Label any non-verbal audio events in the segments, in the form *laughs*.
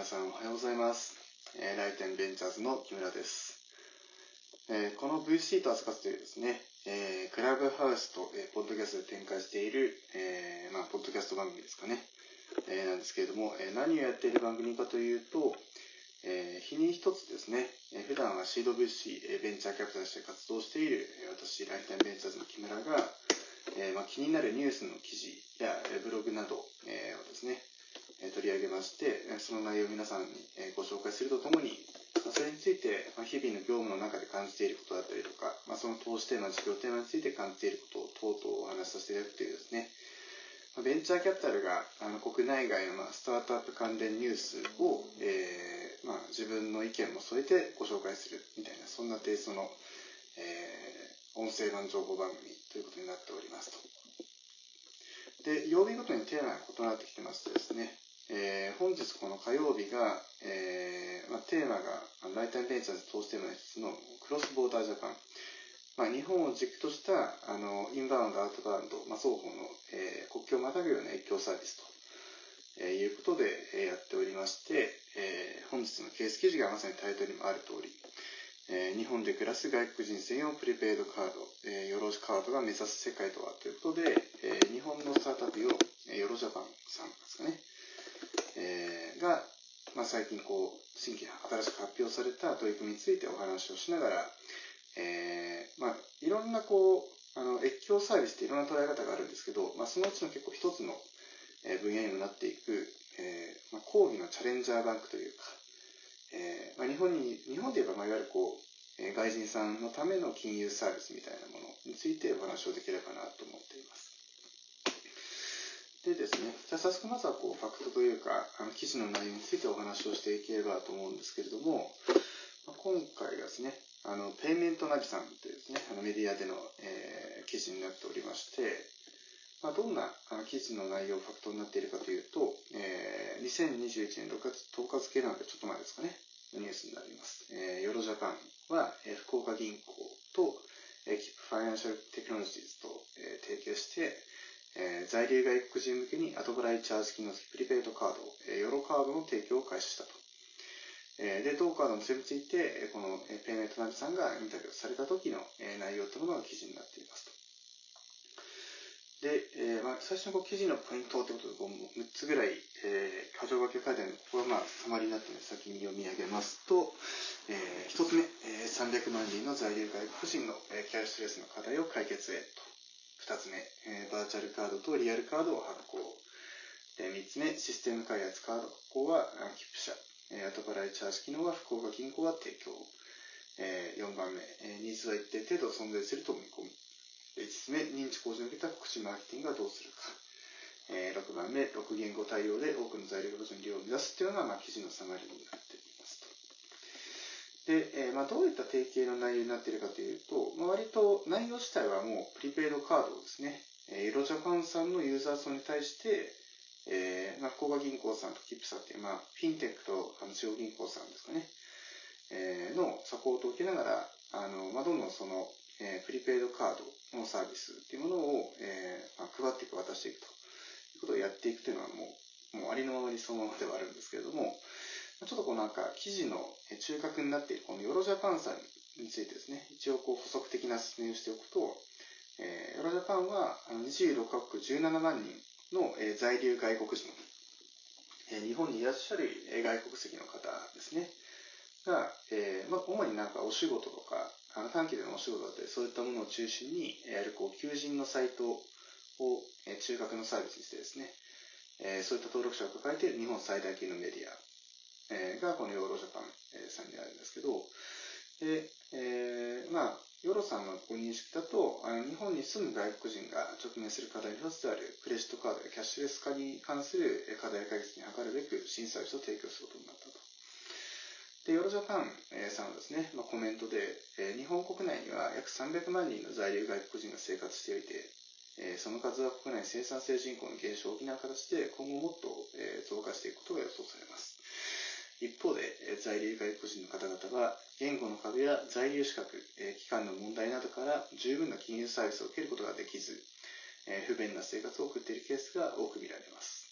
皆さんおはようございます。えー、ライテンベンチャーズの木村です。えーこの VC と扱っているですね、えークラブハウスと、えーポッドキャストで展開している、えーまあ、ポッドキャスト番組ですかね、えーなんですけれども、えー何をやっている番組かというと、えー日に一つですね、えー普段はシード VC、えーベンチャーキャピタルとして活動している、えー私、ライテンベンチャーズの木村が、えーまあ、気になるニュースの記事や、えーブログなど、えーをですね、え取り上げまして、その内容を皆さんに、えご紹介するとともに、それについて、ま日々の業務の中で感じていることだったりとか、ま、その投資テーマ、事業テーマについて感じていることを等々お話しさせていただくというですね、ベンチャーキャピタルがあの国内外のスタートアップ関連ニュースを、えーまあ、自分の意見も添えてご紹介するみたいな、そんなテイストの、えー音声版情報番組ということになっておりますと。で、曜日ごとにテーマが異なってきてましてですね、えー本日この火曜日が、えーまあ、テーマが、ライターベンチャーズ投資テーマの一つのクロスボーダージャパン。まあ、日本を軸としたあのインバウンド、アウトバウンド、まあ、双方の、えー国境をまたぐような越境サービスと、えーいうことで、えーやっておりまして、えー本日のケース記事がまさにタイトルにもある通り、えー日本で暮らす外国人専用プリペイドカード、えー、ヨロカードが目指す世界とはということで、えー日本のスタートアップ用、えーヨロジャパンさんですかね、えーが、まあ、最近こう、新規新しく発表された取り組みについてお話をしながら、えーまあ、いろんなこう、あの、越境サービスっていろんな捉え方があるんですけど、まあ、そのうちの結構一つの、分野にもなっていく、えーまあ、講義のチャレンジャーバンクというか、えーまあ、日本に、日本で言えば、まあ、いわゆるこう、外人さんのための金融サービスみたいなものについてお話をできればなと思っています。でですね、じゃあ早速まずはこうファクトというか、あの記事の内容についてお話をしていければと思うんですけれども、まあ今回はですね、あの、ペイメントナビさんというですね、あのメディアでの、えー記事になっておりまして、まあ、どんなあの記事の内容、ファクトになっているかというと、えー2021年6月10日付なのでちょっと前ですかね、ニュースになります。えー YOLO JAPAN は、えー福岡銀行と、えー、 Kipp Financial Technologies と、えー提携して、えー在留外国人向けに後払いチャージ金のプリペイドカード、えーヨロカードの提供を開始したと。えーで、同カードのそれについて、この、えーペイメントナビさんがインタビューされた時の、えー内容というものが記事になっていますと。で、えーまあ、最初のこう記事のポイントということで、こう6つぐらい、えー、箇条書き書いてあるので、ここはまあ、サマリーになっているので、先に読み上げますと、え1つ目、えー300万人の在留外国人の、えーキャッシュレスの課題を解決へと。2つ目、えーバーチャルカードとリアルカードを発行。で3つ目、システム開発カード発行はあキップ社。後払いチャージ機能は福岡銀行が提供。え4番目、えーニーズは一定程度存在すると見込み。5つ目、認知向上に向けた告知マーケティングはどうするか。え6番目、6言語対応で多くの在留外国人の利用を目指すというのが、まあ、記事のサマリーになっています。で、えーまあ、どういった提携の内容になっているかというと、まあ、割と内容自体はもうプリペイドカードをですね、えー、 YOLO JAPAN さんのユーザー層に対して、えーまあ、福岡銀行さんと Kipp さんっていう、まあ、フィンテックとあの中央銀行さんですかね、えーのサポートを受けながら、あのまあ、どんどんその、えープリペイドカードのサービスっていうものを、えーまあ、配っていく、渡していくということをやっていくというのはもう、もうありのままにそのままではあるんですけれども、こうなんか記事の中核になっているこの YOLO JAPAN さんについてですね、一応こう補足的な説明をしておくと、えーヨロジャパンは26カ国17万人の、え在留外国人、えー日本にいらっしゃる、え外国籍の方ですね、が、えーまあ、主になんかお仕事とか、あの短期でのお仕事だったり、そういったものを中心にやるこう求人のサイトを、え中核のサービスにしてですね、えーそういった登録者を抱えている日本最大級のメディア、えーがこのヨーロジャパンえーさんにあるんですけど、で、えーまあ、ヨロさんのご認識だと、あの日本に住む外国人が直面する課題の一つであるクレジットカードやキャッシュレス化に関する課題解決に図るべく新サービスを提供することになったと。で、ヨロジャパンえさんはですね、まあ、コメントで、えー日本国内には約300万人の在留外国人が生活しておいて、えーその数は国内生産性人口の減少を補う形で今後もっと、えー増加していくことが予想されます。一方で、え在留外国人の方々は、言語の壁や在留資格、えー期間の問題などから十分な金融サービスを受けることができず、えー不便な生活を送っているケースが多く見られます。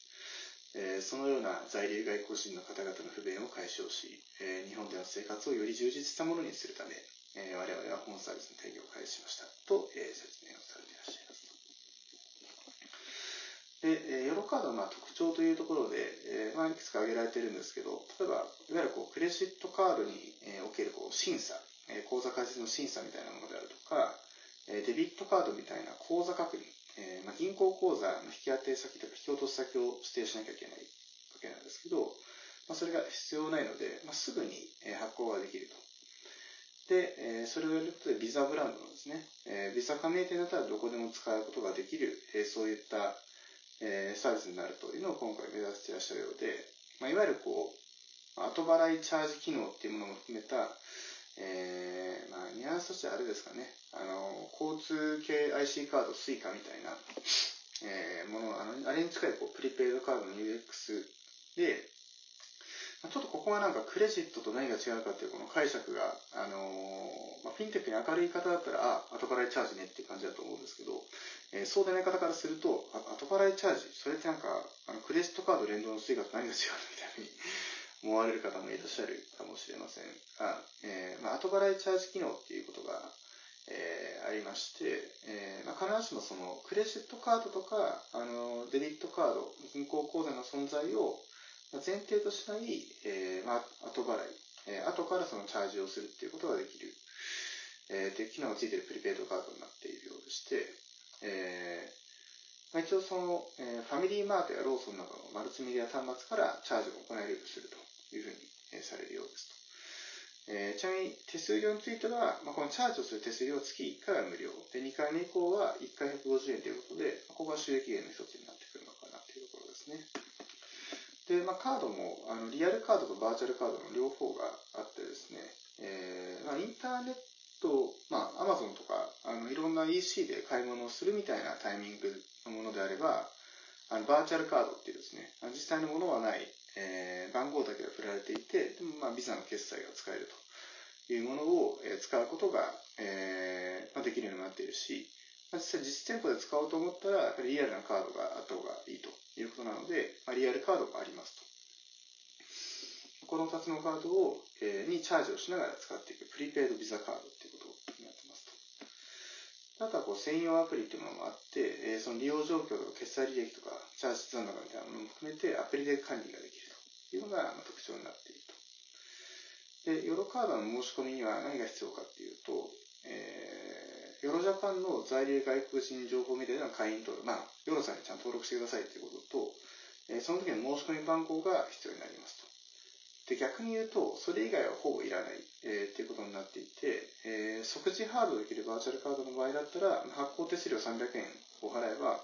えー、そのような在留外国人の方々の不便を解消し、えー、日本での生活をより充実したものにするため、えー、我々は本サービスの提供を開始しましたと、え説明をされていらっしゃいます。で、ヨロカードの特徴というところで、えまあ、いくつか挙げられているんですけど、例えば、いわゆるこうクレジットカードにおけるこう審査、え口座開設の審査みたいなものであるとか、えデビットカードみたいな口座確認、えまあ、銀行口座の引き当て先とか引き落とし先を指定しなきゃいけないわけなんですけど、まあ、それが必要ないので、まあ、すぐに発行ができると。で、えそれをやることでビザブランドのですね、えビザ加盟店だったらどこでも使うことができる、えそういった、えサービスになるというのを今回目指していらっしゃるようで、まあ、いわゆるこう、後払いチャージ機能っていうものも含めた、えー、まあ、ニュアンスとしてはあれですかね、あの、交通系 IC カード、Suica みたいな、えー、もの、あの、あれに近いこうプリペイドカードの UX で、ちょっとここがなんかクレジットと何が違うかっていうこの解釈が、あのー、まあ、フィンテックに明るい方だったら、あ、後払いチャージねっていう感じだと思うんですけど、えー、そうでない方からすると、あ後払いチャージ、それってなんか、あのクレジットカード連動のスイカと何が違うのみたいに思われる方もいらっしゃるかもしれません。が、えー、まあ、後払いチャージ機能っていうことが、えー、ありまして、えー、まあ、必ずしもそのクレジットカードとか、あの、デビットカード、銀行口座の存在を前提としない、えー、まあ、後払い、えー、後からそのチャージをするっていうことができる、えー、っていう機能がついているプリペイドカードになっているようでして、えー、まあ、一応その、えー、ファミリーマートやローソンなどのマルチメディア端末からチャージを行えるようにするというふうに、えー、されるようですと。えー、ちなみに手数料については、まあ、このチャージをする手数料は月1回は無料。で、2回目以降は1回150円ということで、ここが収益源の一つになってくるのかなというところですね。で、まあ、カードも、あの、リアルカードとバーチャルカードの両方があってですね、えー、まあ、インターネット、まあ、アマゾンとか、あの、いろんな EC で買い物をするみたいなタイミングのものであれば、あの、バーチャルカードっていうですね、実際のものはない、えー、番号だけが振られていて、でもまあ、ビザの決済が使えるというものを、えー、使うことが、えー、まあ、できるようになっているし、まあ、実際実店舗で使おうと思ったら、リアルなカードがあった方がいいということなので、まあ、リアルカードがありますと。この2つのカードを、えー、にチャージをしながら使っていくプリペイドビザカードっていうことになってますと。あとはこう専用アプリっていうものもあって、えー、その利用状況とか決済履歴とかチャージ残高みたいなものも含めてアプリで管理ができるというのが特徴になっていると。で、ヨロカードの申し込みには何が必要かっていうと、えー、ヨロジャパンの在留外国人情報メディアでの会員登録、まあ、ヨロさんにちゃんと登録してくださいということと、えー、その時の申し込み番号が必要になりますと。で、逆に言うと、それ以外はほぼいらない、えー、っていうことになっていて、えー、即時ハードできるバーチャルカードの場合だったら、発行手数料300円を払えば、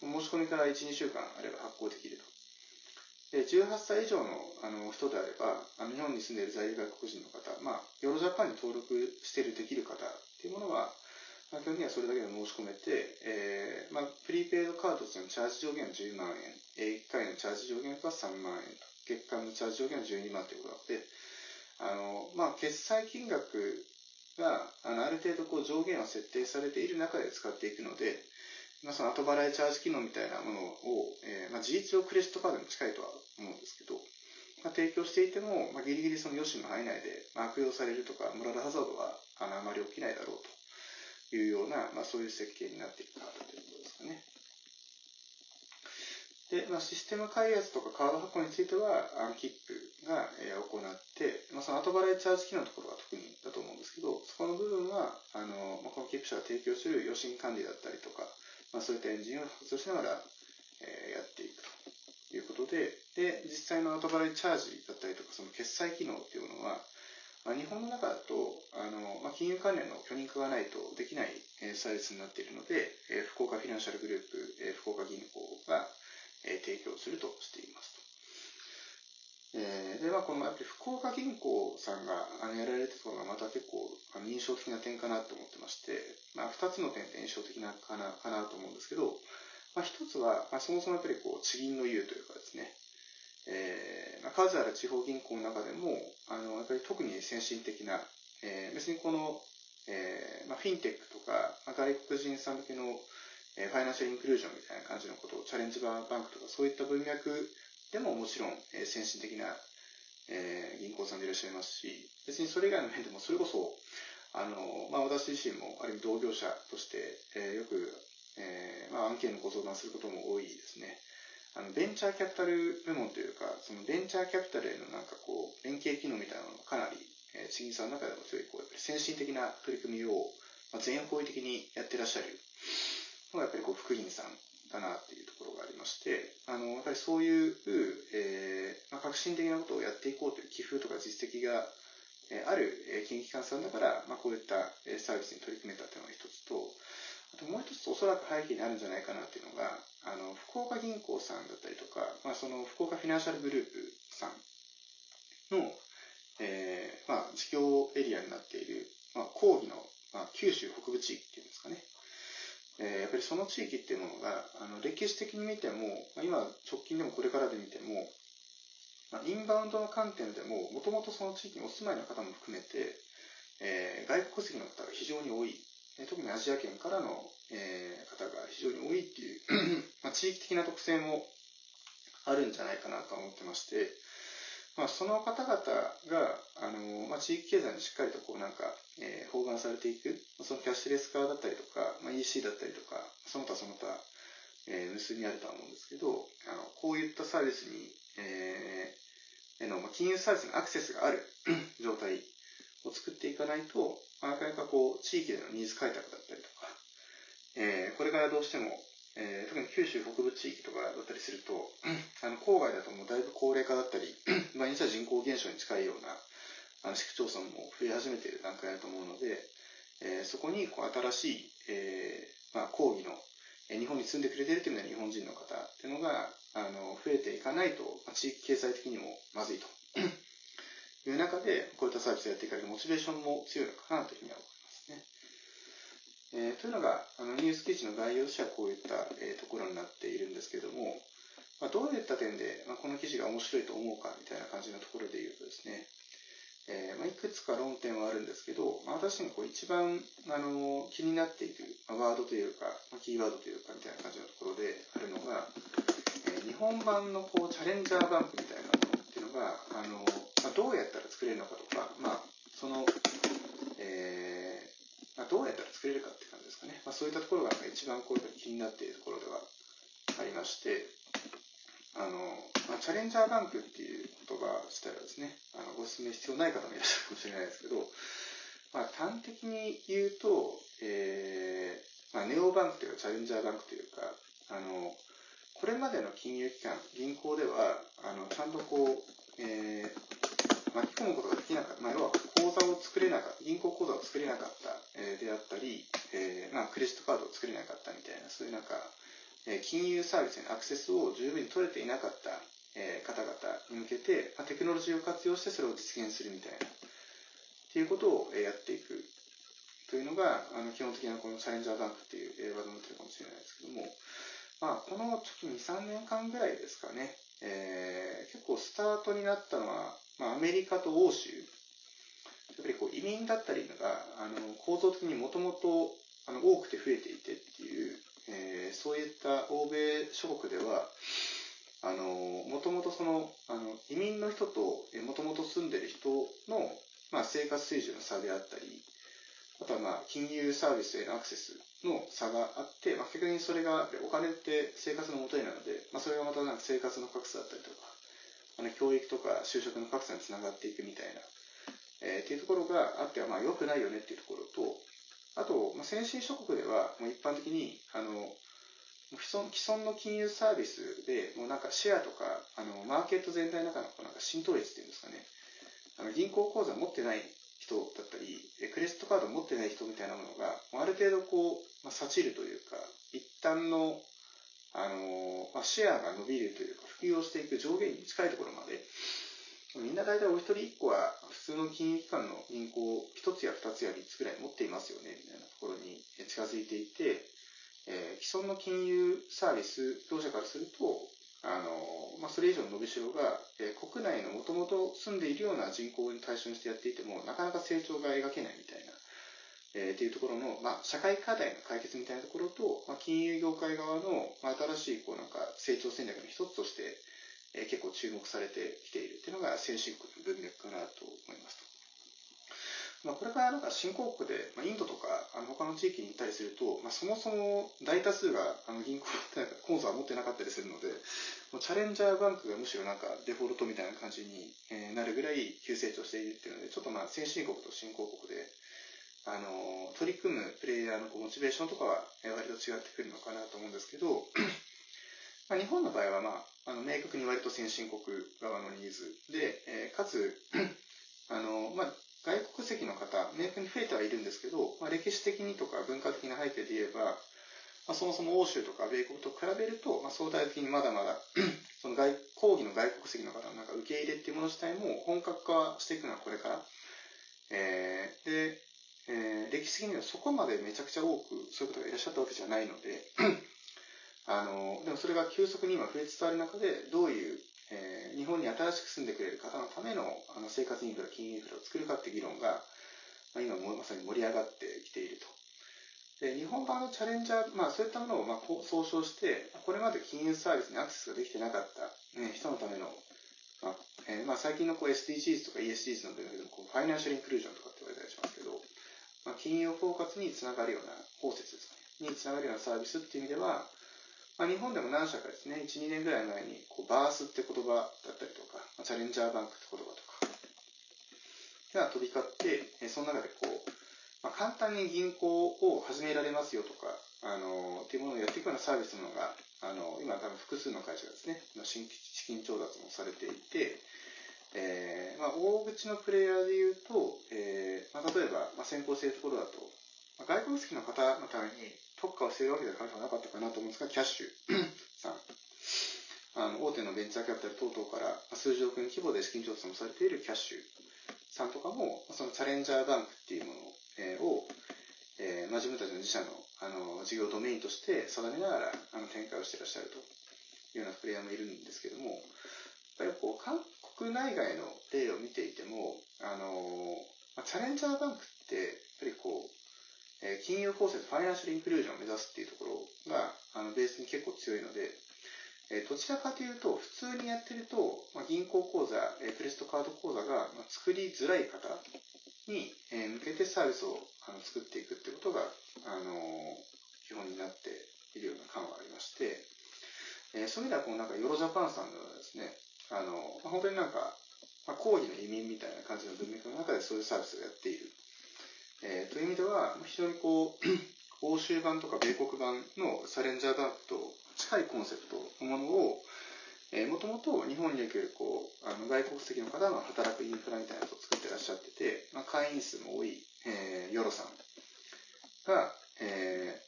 申し込みから1、2週間あれば発行できると。で、18歳以上のあの人であれば、あの日本に住んでいる在留外国人の方、まあ、ヨロジャパンに登録しているできる方っていうものは、まあ、基本的にはそれだけで申し込めて、えー、まあ、プリペイドカードとしてのチャージ上限は10万円、え1回のチャージ上限は3万円、月間のチャージ上限は12万ということなので、あの、まあ、決済金額が、あの、ある程度こう上限は設定されている中で使っていくので、まあ、その後払いチャージ機能みたいなものを、えー、まあ、事実上クレジットカードに近いとは思うんですけど、まあ、提供していても、まあ、ギリギリその余震の範囲内で、まあ、悪用されるとか、モラルハザードはあのあまり起きないだろうと。いうような、まあ、そういう設計になっているカードということですかね。で、まあ、システム開発とかカード発行については、アンキップが、えー、行って、まあ、その後払いチャージ機能のところが特にだと思うんですけど、そこの部分は、あの、まあ、このキップ社が提供する余震管理だったりとか、まあ、そういったエンジンを活用しながら、えー、やっていくということで、で、実際の後払いチャージだったりとか、その決済機能っていうものは、まあ、日本の中だと、あの、まあ、金融関連の許認可がないとできない、えー、サービスになっているので、えー、福岡フィナンシャルグループ、えー、福岡銀行が、えー、提供するとしていますと。え、で、まあ、このやっぱり福岡銀行さんがあのやられてたのがまた結構あの印象的な点かなと思ってまして、まあ、2つの点で印象的なかなかなと思うんですけど、まあ、1つは、まあ、そもそもやっぱりこう地銀の優というかですね、えー、数ある地方銀行の中でもあのやっぱり特に先進的な、えー、別にこの、えーまあ、フィンテックとか、まあ、外国人さん向けのえファイナンシャルインクルージョンみたいな感じのことをチャレンジバーバンクとかそういった文脈でももちろん、えー、先進的な、えー、銀行さんでいらっしゃいますし、別にそれ以外の面でも、それこそ、あの、まあ、私自身も、ある意味同業者として、えー、よく、えー、まあ、案件のご相談することも多いですね。あの、ベンチャーキャピタル部門というか、そのベンチャーキャピタルへのなんかこう、連携機能みたいなのがかなり、えー、地銀さんの中でも強い、こう、やっぱり先進的な取り組みを、まあ、全方位的にやってらっしゃるのが、やっぱりこう、福銀さんだなっていうところがありまして、あの、やっぱりそういう、えー、まあ、革新的なことをやっていこうという寄付とか実績が、えあるえ金融機関さんだから、まあ、こういったえサービスに取り組めたというのが一つと、あともう一つおそらく背景にあるんじゃないかなっていうのが、あの、福岡銀行さんだったりとか、まあ、その福岡フィナンシャルグループさんの、えー、まあ、事業エリアになっている、まあ、講義の、まあ、九州北部地域っていうんですかね。えー、やっぱりその地域っていうものが、あの、歴史的に見ても、まあ、今、直近でもこれからで見ても、まあ、インバウンドの観点でも、もともとその地域にお住まいの方も含めて、えー、外国籍の方が非常に多い、特にアジア圏からの、えー、方が非常に多いっていう *clears throat* まあ、地域的な特性もあるんじゃないかなと思ってまして、まあ、その方々が、あの、まあ、地域経済にしっかりとこうなんか、えー、包含されていく、そのキャッシュレス化だったりとか、まあ、EC だったりとか、その他その他、えー、無数にあるとは思うんですけど、あの、こういったサービスに、えー、の、まあ、金融サービスのアクセスがある *clears throat* 状態を作っていかないと、なかなかこう、地域でのニーズ開拓だったりとか、えー、これからどうしても、えー、特に九州北部地域とかだったりすると、*clears throat* あの郊外だともうだいぶ高齢化だったり、毎日は人口減少に近いようなあの市区町村も増え始めている段階だと思うので、えー、そこにこう新しい、えーまあ、講義の、えー、日本に住んでくれているというのは日本人の方っていうのがあの増えていかないと、まあ、地域経済的にもまずいと。*clears throat* いう中で、こういったサービスをやっていかれるモチベーションも強いのかなとふうには思いますね。えー、というのが、あのニュース記事の概要としてはこういった、えー、ところになっているんですけども、まあ、どういった点で、まあ、この記事が面白いと思うかみたいな感じのところで言うとですね、えーまあ、いくつか論点はあるんですけど、まあ、私がこう一番、あの気になっている、まあ、ワードというか、まあ、キーワードというかみたいな感じのところであるのが、えー、日本版のこうチャレンジャーバンクみたいなものっていうのが、あのまあ、どうやったら作れるのかとか、まあ、その、えーまあ、どうやったら作れるかって感じ。ですかね。まあ、そういったところが一番こう気になっているところではありまして、あの、まあ、チャレンジャーバンクっていう言葉自体はですね、あの、ご説明必要ない方もいらっしゃるかもしれないですけど、まあ、端的に言うと、えー、まあ、ネオバンクというか、チャレンジャーバンクというか、あの、これまでの金融機関、銀行では、あの、ちゃんとこう、えー、巻き込むことができなかった、まあ、要は口座を作れなかった、銀行口座を作れなかった、えー、であったり、えー、まあ、クレジットカードを作れなかったみたいな、そういうなんか、え金融サービスへのアクセスを十分に取れていなかった、え方々に向けて、まあテクノロジーを活用してそれを実現するみたいな、っていうことをえやっていく。というのが、あの基本的なこのチャレンジャーバンクっていうワードになってるかもしれないですけども、まあ、このちょっと2、3年間ぐらいですかね、えー、結構スタートになったのは、まあ、アメリカと欧州、やっぱりこう移民だったりのが、あの構造的にもともと多くて増えていてっていうえー、そういった欧米諸国では、あの、もともとその、あの、移民の人と、もともと住んでる人の、まあ、生活水準の差であったり、あとはまあ、金融サービスへのアクセスの差があって、まあ、結局にそれが、お金って生活のもとになるので、まあ、それがまたなんか生活の格差だったりとか、あの、教育とか就職の格差につながっていくみたいな、えー、っていうところがあっては、まあ、良くないよねっていうところと、あと、まあ、先進諸国では、もう一般的に、あの、既存既存の金融サービスで、もうなんかシェアとか、あの、マーケット全体の中のなんか浸透率っていうんですかね、あの銀行口座持ってない人だったり、クレジットカード持ってない人みたいなものが、ある程度こう、まあ、satch るというか、一旦の、あの、まあ、シェアが伸びるという、普及をしていく上限に近いところまで、みんな大体お一人一個は普通の金融機関の銀行を一つや二つや三つくらい持っていますよね、みたいなところに近づいていて、えー、既存の金融サービス業者からすると、あの、まあ、それ以上の伸びしろが、えー、国内のもともと住んでいるような人口に対象にしてやっていても、なかなか成長が描けないみたい、えー、っていうところの、まあ、社会課題の解決みたいなところと、まあ、金融業界側の、まあ、新しい、こうなんか成長戦略の一つとして、えー、結構注目されてきているっていうのが先進国の文脈かなと思いますと。まあ、これからなんか新興国で、まあ、インドとかあの他の地域に行ったりすると、まあ、そもそも大多数があの銀行ってコンサー持ってなかったりするので、もうチャレンジャーバンクがむしろなんかデフォルトみたいな感じに、なるぐらい急成長しているっていうので、ちょっとまあ先進国と新興国で、あの、取り組むプレイヤーのモチベーションとかは割と違ってくるのかなと思うんですけど、*clears throat* まあ、日本の場合はまあ、あの明確に割と先進国側のニーズで、えー、かつ、*clears throat* あの、まあ、外国籍の方、明確に増えてはいるんですけど、まあ、歴史的にとか文化的な背景で言えば、まあ、そもそも欧州とか米国と比べると、まあ、相対的にまだまだ *clears throat* その外講義の外国籍の方のなんか受け入れっていうもの自体も本格化していくのはこれから。えー、で、えー、歴史的にはそこまでめちゃくちゃ多くそういう方がいらっしゃったわけじゃないので *clears throat* あの、でもそれが急速に今増えつつある中で、どういうえー、日本に新しく住んでくれる方のためのあの生活インフラ、金融インフラを作るかって議論が、まあ、今まさに盛り上がってきていると。で日本版のチャレンジャー、まあ、そういったものをまあ総称して、これまで金融サービスにアクセスができてなかった、ね、人のための、まあえー、まあ最近のこう SDGs とか ESGs の分野でもこうファイナンシャルインクルージョンとか金融包括につながるような、包摂ですかね、につながるようなサービスっていう意味では、まあ、日本でも何社かですね、1、2年ぐらい前に、こう、バースって言葉だったりとか、チャレンジャーバンクって言葉とか、が飛び交って、その中でこう、まあ、簡単に銀行を始められますよとか、あの、っていうものをやっていくようなサービスのが、あの、今多分複数の会社がですね、新規資金調達もされていて、えー、まあ、大口のプレイヤーで言うと、えー、まあ、例えば、まあ、先行しているところだと、まあ、外国籍の方のために、特化をしているわけではなかったかなと思うんですが、キャッシュさん。あの、大手のベンチャーキャピタル等々から数十億円規模で資金調達もされているキャッシュさんとかも、そのチャレンジャーバンクっていうものを、えー、をえーまあ、自分たちの自社のあの事業ドメインとして定めながらあの展開をしていらっしゃるというようなプレイヤーもいるんですけども、やっぱりこう国内外の例を見ていても、あのまあ、チャレンジャーバンクって、やっぱりこう、え金融包摂、ファイナンシャルインクルージョンを目指すっていうところが、あの、ベースに結構強いので、えどちらかというと、普通にやってると、まあ、銀行口座、えクレジットカード口座が、まあ、作りづらい方に、え向けてサービスをあの作っていくってことが、あの基本になっているような感はありまして、えそういう意味では、このなんかヨロジャパンさん、本当になんか、まあ、講義の移民みたいな感じの文脈の中でそういうサービスをやっている。えー、という意味では、非常にこう、*clears throat* 欧州版とか米国版のサレンジャーバンクと近いコンセプトのものを、えー、もともと日本におけるこうあの外国籍の方の働くインフラみたいなのを作ってらっしゃってて、まあ、会員数も多い、えー、ヨロさんが、え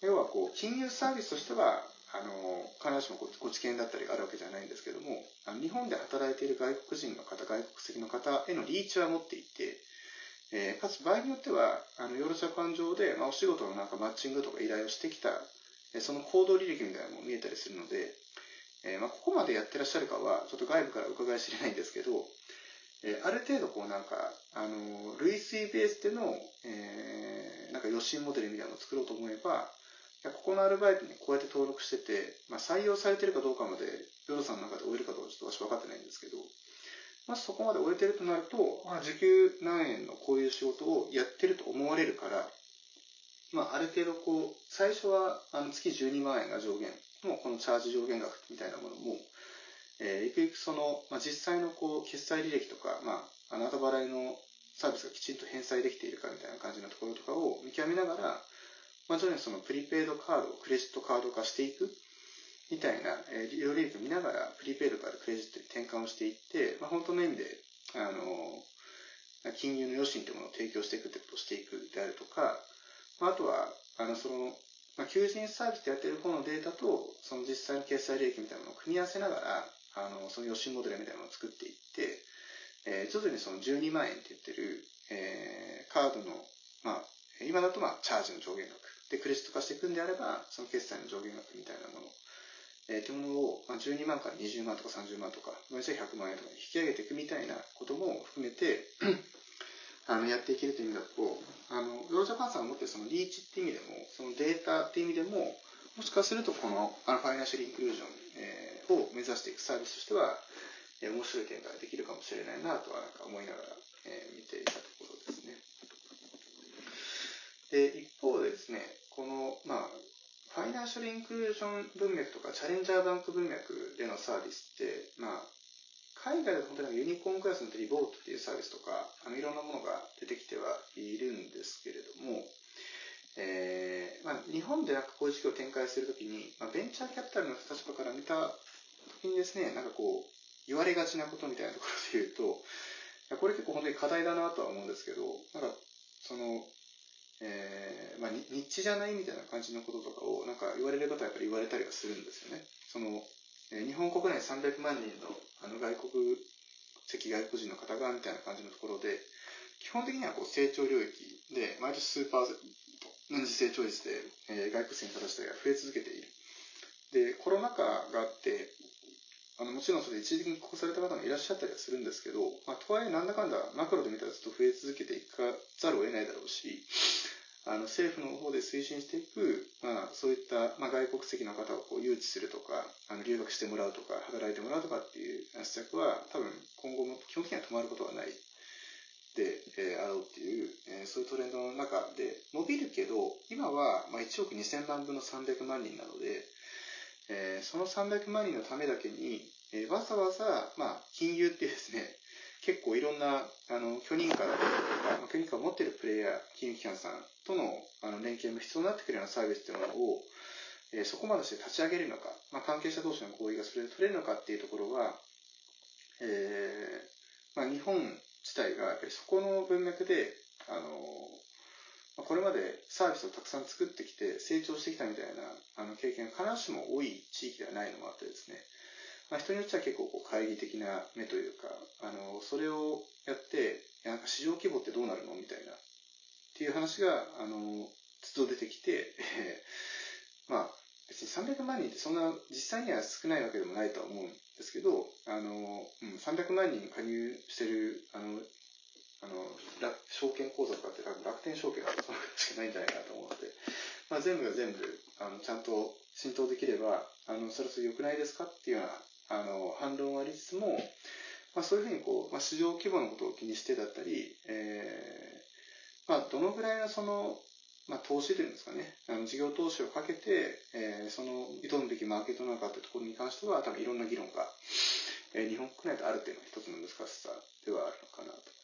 ー、要はこう金融サービスとしてはあの必ずしもご知見だったりがあるわけじゃないんですけどもあの日本で働いている外国人の方外国籍の方へのリーチは持っていてえー、かつ場合によっては、あの、ヨーロジャパン上で、まあ、お仕事のなんかマッチングとか依頼をしてきた、え、その行動履歴みたいなのも見えたりするので、えー、まあ、ここまでやってらっしゃるかは、ちょっと外部から伺い知れないんですけど、えー、ある程度こうなんか、あの、類推ベースでの、え、なんか予診モデルみたいなのを作ろうと思えば、ここのアルバイトにこうやって登録してて、まあ、採用されてるかどうかまで、ヨロさんの中で終えるかどうかちょっと私分かってないんですけど、もしそこまで終えてるとなると、まあ、時給何円のこういう仕事をやってると思われるから、まあ、ある程度こう、最初はあの月12万円が上限もうこのチャージ上限額みたいなものも、えー、いくいくその、まあ、実際のこう、決済履歴とか、まあ、あなた払いのサービスがきちんと返済できているかみたいな感じのところとかを見極めながら、まあ、徐々にそのプリペイドカードをクレジットカード化していくみたいな、えー、利用履歴を見ながら、プリペイドからクレジットに転換をしていって、まあ、本当の意味で、あの、金融の余震というものを提供していくということをしていくであるとか、まあ、あとは、あの、その、まあ、求人サービスでやってる方のデータと、その実際の決済履歴みたいなものを組み合わせながら、あの、その余震モデルみたいなものを作っていって、えー、徐々にその12万円って言ってる、えー、カードの、まあ、今だとまあ、チャージの上限額。で、クレジット化していくんであれば、その決済の上限額みたいなものえー、というものを、まあ、12万から20万とか30万とか、ごめんなさい、100万円とかに引き上げていくみたいなことも含めて *clears throat* あの、やっていけるという意味だと、あの、ヨーロジャパンさんが持ってるそのリーチっていう意味でも、そのデータっていう意味でも、もしかするとこの、ファイナンシャルインクルージョン、えを目指していくサービスとしては、え面白い展開ができるかもしれないなとはなんか思いながら、え見ていたところですね。で、一方でですね、まあ、ファイナンシャルインクルージョン文脈とかチャレンジャーバンク文脈でのサービスって、まあ、海外で本当にユニコーンクラスのリボートっていうサービスとか、あのいろんなものが出てきてはいるんですけれども、えーまあ、日本でなんかこういう事業を展開するときに、まあ、ベンチャーキャピタルの立場から見たときにですね、なんかこう、言われがちなことみたいなところで言うと、これ結構本当に課題だなとは思うんですけど、なんか、その、えー、まあ、ニッチじゃないみたいな感じのこととかを、なんか言われる方はやっぱり言われたりはするんですよね。その、えー、日本国内300万人のあの外国籍外国人の方がみたいな感じのところで、基本的にはこう成長領域で、毎年数パーセントの成長率で、えー、外国籍の方たちが増え続けている。で、コロナ禍があって、あのもちろんそれ一時的にここされた方もいらっしゃったりはするんですけど、まあ、とはいえなんだかんだマクロで見たらずっと増え続けていかざるを得ないだろうし、あの政府の方で推進していく、まあ、そういった、まあ、外国籍の方をこう誘致するとか、あの留学してもらうとか、働いてもらうとかっていう施策は、多分今後も基本的には止まることはない。で、えー、あろうっていう、えー、そういうトレンドの中で伸びるけど、今は、まあ、1億2000万分の300万人なので、えー、その300万人のためだけに、えー、わざわざ、まあ、金融ってですね、結構いろんな、あの、許認可だったりとか、許認可を持っているプレイヤー、金融機関さんとのあの連携も必要になってくるようなサービスっていうものを、えー、そこまでして立ち上げるのか、まあ、関係者同士の合意がそれで取れるのかっていうところは、えー、まあ、日本自体がやっぱりそこの文脈で、あの、これまでサービスをたくさん作ってきて成長してきたみたいなあの経験が必ずしも多い地域ではないのもあってですね、まあ、人によっては結構こう懐疑的な目というか、あの、それをやって、なんか市場規模ってどうなるの？みたいな、っていう話が、あの、都度出てきて、まあ、別に300万人ってそんな実際には少ないわけでもないとは思うんですけど、あの、うん、300万人加入してる、あの、あの、証券口座とかって楽天証券だとそのしかないんじゃないかなと思って、まあ、全部が全部、あの、ちゃんと浸透できれば、あの、それそれ良くないですか？っていうような、あの、反論はありつつも、まあ、そういうふうにこう、まあ、市場規模のことを気にしてだったり、えー、まあ、どのぐらいのその、まあ、投資というんですかね、あの事業投資をかけて、えー、その挑むべきマーケットなのかというところに関しては、多分いろんな議論が、えー、日本国内であるというのは一つの難しさではあるのかなと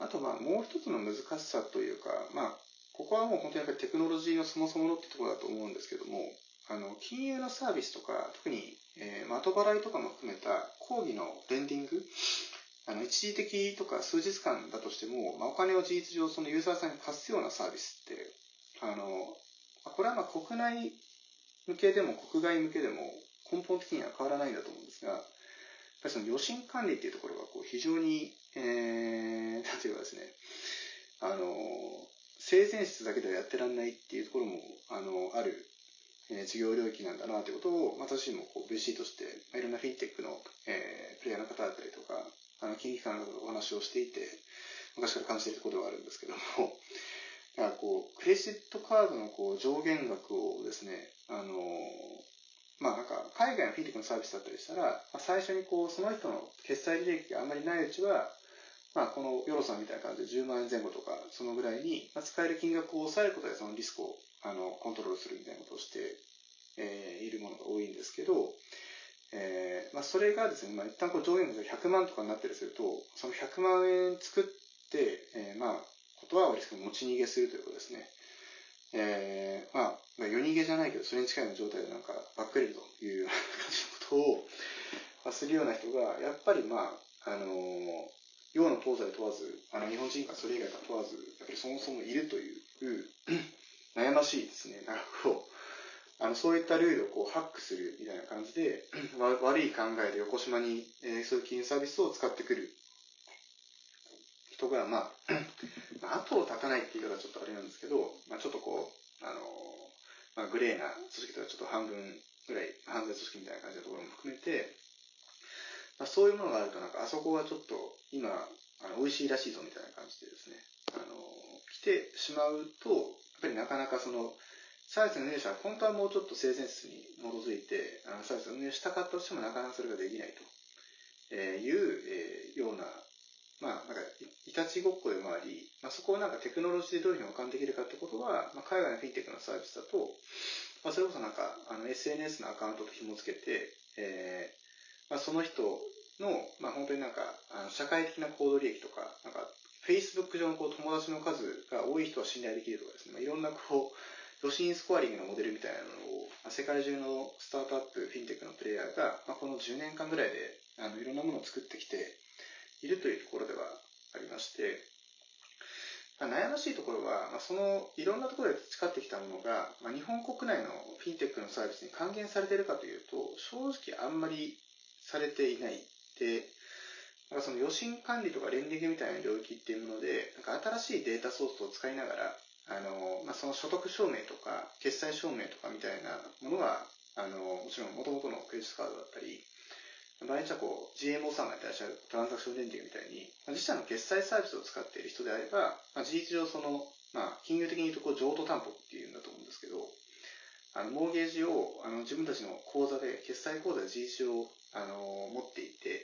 あとまあもう一つの難しさというか、まあ、ここはもう本当にやっぱりテクノロジーのそもそものってところだと思うんですけども、あの、金融のサービスとか、特に、えー、後払いとかも含めた講義のレンディング、あの、一時的とか数日間だとしても、まあ、お金を事実上そのユーザーさんに貸すようなサービスって、あの、これはまあ国内向けでも国外向けでも根本的には変わらないんだと思うんですが、やっぱりその余震管理っていうところがこう非常に、えー、なんていうかですね、あの、性善説だけではやってらんないっていうところも、あの、ある、え、事業領域なんだなということを、私もこう VC として、まあ、いろんなフィンテックの、えー、プレイヤーの方だったりとか、あの、金融機関のお話をしていて、昔から感じているころではあるんですけども、*laughs* だからこう、クレジットカードのこう上限額をですね、あの、まあなんか、海外のフィーテックのサービスだったりしたら、まあ、最初にこう、その人の決済履歴があんまりないうちは、まあこのヨロさんみたいな感じで10万円前後とか、そのぐらいに、まあ、使える金額を抑えることでそのリスクを、あの、コントロールするみたいなこして、えー、いるものが多いんですけど、えー、まあそれがですね、まあ一旦こう上限が100万とかになったりすると、その100万円作って、えー、まあ、ことはリスク持ち逃げするということですね。えー、まあ、夜逃げじゃないけど、それに近いような状態でなんか、ばっかりという *laughs* 感じのことを、するような人が、やっぱりまあ、あのー、洋の東西問わず、あの、日本人かそれ以外か問わず、やっぱりそもそもいるという、悩ましいですね。の、そういったルールをこう、ハックするみたいな感じで、*clears throat* 悪い考えで横島に、えー、そういう金融サービスを使ってくる人が、まあ、*clears throat* まあ、後を絶たないっていう言い方はちょっとあれなんですけど、まあ、ちょっとこう、あの、まあ、グレーな組織とかちょっと半分ぐらい犯罪組織みたいな感じのところも含めて、まあ、そういうものがあると、なんか、あそこはちょっと今、あの美味しいらしいぞみたいな感じでですね、あの、来てしまうと、やっぱりなかなかその、サービスの運営者は本当はもうちょっと性善説に基づいて、あのサービスを運営したかったとしてもなかなかそれができないと。いう、えー、ような、まあ、なんか、いたちごっこでもあり、まあ、そこをなんかテクノロジーでどういうふうに保管できるかってことは、まあ、海外のフィンテックのサービスだと、まあ、それこそなんか、あの、SNS のアカウントと紐付けて、えー、まあ、その人の、まあ、本当になんか、あの社会的な行動利益とか、なんか、Facebook 上のこう友達の数が多い人は信頼できるとかですね、まあ、いろんなこう、ロシンスコアリングのモデルみたいなのを、世界中のスタートアップ、フィンテックのプレイヤーが、まあ、この10年間ぐらいで、あの、いろんなものを作ってきているというところではありまして、ま、悩ましいところは、ま、その、いろんなところで培ってきたものが、まあ、日本国内のフィンテックのサービスに還元されているかというと、正直あんまりされていない。で、なんかその予診管理とかレンディングみたいな領域っていうもので、なんか新しいデータソースを使いながら、あの、まあ、その所得証明とか、決済証明とかみたいなものは、あの、もちろん元々のクレジットカードだったり、場合にはこう、GMO さんがやってらっしゃるトランザクションレンディングみたいに、まあ、自社の決済サービスを使っている人であれば、まあ、事実上その、まあ、金融的に言うとこう、譲渡担保っていうんだと思うんですけど、あの、モーゲージを、あの、自分たちの口座で、決済口座で事実上、あの、持っていて、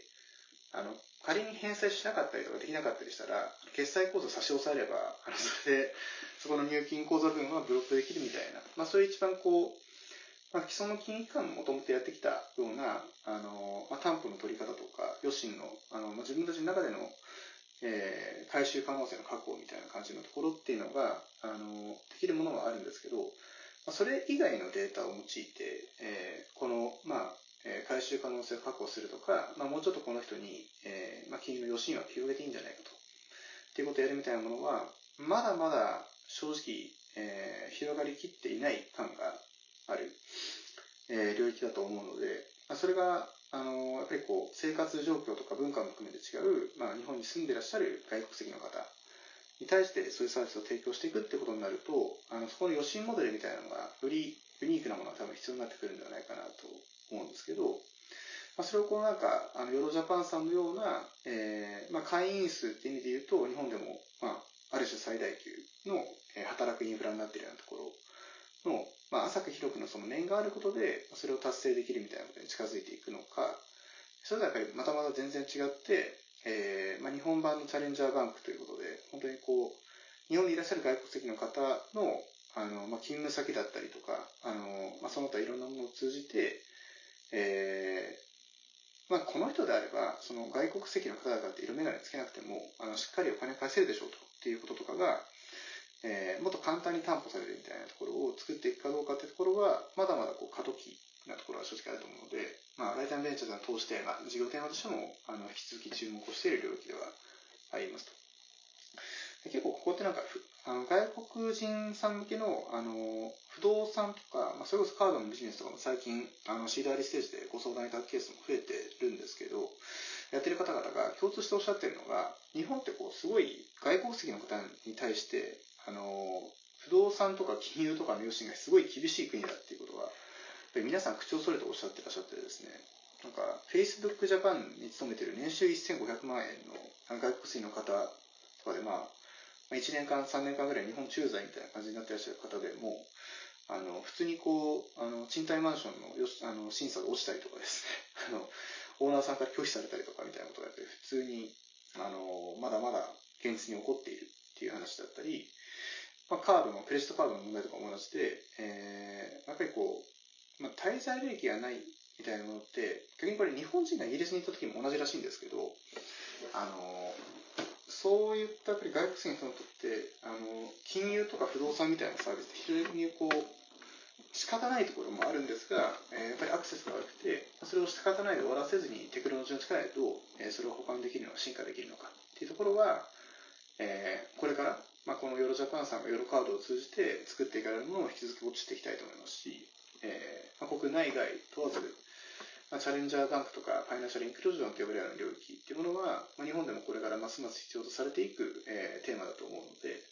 あの、仮に返済しなかったりとかできなかったりしたら、決済口座差し押さえれば、あの、それで、そこの入金口座分はブロックできるみたいな、まあそういう一番こう、まあ、既存の金融機関ももともとやってきたような、あの、まあ、担保の取り方とか、余震の、あの、まあ、自分たちの中での、えー、回収可能性の確保みたいな感じのところっていうのが、あの、できるものはあるんですけど、まあ、それ以外のデータを用いて、えー、この、まあ、え回収可能性を確保するとか、まあ、もうちょっとこの人に、えーまあ、金融の余震は広げていいんじゃないかと。っていうことをやるみたいなものは、まだまだ正直、えー、広がりきっていない感がある、えー、領域だと思うので、まあ、それが、あのやっぱりこう、生活状況とか文化も含めて違う、まあ、日本に住んでらっしゃる外国籍の方に対してそういうサービスを提供していくってことになると、あの、そこの予診モデルみたいなのが、よりユニークなものが多分必要になってくるんではないかなと思うんですけど、まあ、それをこうなんか、あの、ヨロジャパンさんのような、えー、まあ、会員数って意味で言うと、日本でも、まあ、ある種最大級の、え、働くインフラになっているようなところの、まあ、浅く広くのその面があることで、それを達成できるみたいなことに近づいていくのか、それとはやっぱりまたまた全然違って、えー、まあ、日本版のチャレンジャーバンクということで、本当にこう、日本にいらっしゃる外国籍の方の、あの、まあ、勤務先だったりとか、あの、まあ、その他いろんなものを通じて、えー、まあ、この人であれば、その外国籍の方々って色眼鏡つけなくても、あの、しっかりお金返せるでしょうと、っていうこととかが、えー、もっと簡単に担保されるみたいなところを作っていくかどうかってところは、まだまだこう過渡期なところは正直あると思うので、まあ、ライターベンチャーズを通して、まあ、事業テーマとしても、あの、引き続き注目をしている領域ではありますと。結構ここってなんか、あの外国人さん向けのあの不動産とか、まあ、それこそカードのビジネスとかも最近あのシードアリステージでご相談いただくケースも増えてるんですけど、やってる方々が共通しておっしゃってるのが、日本ってこうすごい外国籍の方に対して、あの不動産とか金融とかの余震がすごい厳しい国だっていうことは、皆さん口をそれておっしゃってらっしゃってですね、なんか、Facebook Japan に勤めてる年収1500万円の外国籍の方とかで、まあ、1年間、3年間ぐらい日本駐在みたいな感じになってらっしゃる方でも、あの、普通にこう、あの、賃貸マンションのよしあの審査が落ちたりとかですね、*laughs* あの、オーナーさんから拒否されたりとかみたいなことがやって普通に、あの、まだまだ現実に起こっているっていう話だったり、まあ、カードの、クレジットカードの問題とかも同じで、えー、やっぱりこう、まあ、滞在履歴がないみたいなものって、逆にこれ日本人がイギリスに行った時も同じらしいんですけど、あの、そういったやっぱり外国人にとって、あの、金融とか不動産みたいなサービスって非常にこう、仕方ないところもあるんですが、えー、やっぱりアクセスが悪くて、それを仕方ないで終わらせずにテクノロジーの力でどう、えー、それを保管できるのか、進化できるのかっていうところは、えー、これから、まあ、このヨロジャパンさんがヨロカードを通じて作っていかれるものを引き続き落ちていきたいと思いますし、えーまあ、国内外問わず、まあ、チャレンジャーバンクとかファイナンシャルインクルージョンと呼ばれるような領域っていうものは、まあ、日本でもこれからますます必要とされていく、えー、テーマだと思うので、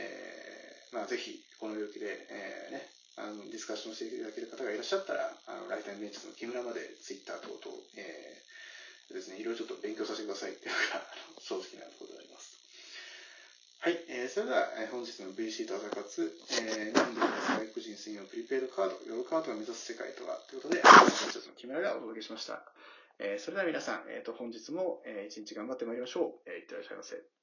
えーまあ、ぜひこの領域で、えーね、あのディスカッションしていただける方がいらっしゃったら、あのライターメンチの木村までツイッター等々、えー、ですね、いろいろちょっと勉強させてくださいっていうのが正直なところであります。はい、えー、それでは、えー本日の VC と朝活、えー、なんで外国人専用プリペイドカード、ヨーカードを目指す世界とはということで、私たちの木村がお届けしました。えーそれでは皆さん、えー、と本日も、えー一日頑張ってまいりましょう。えーいってらっしゃいませ。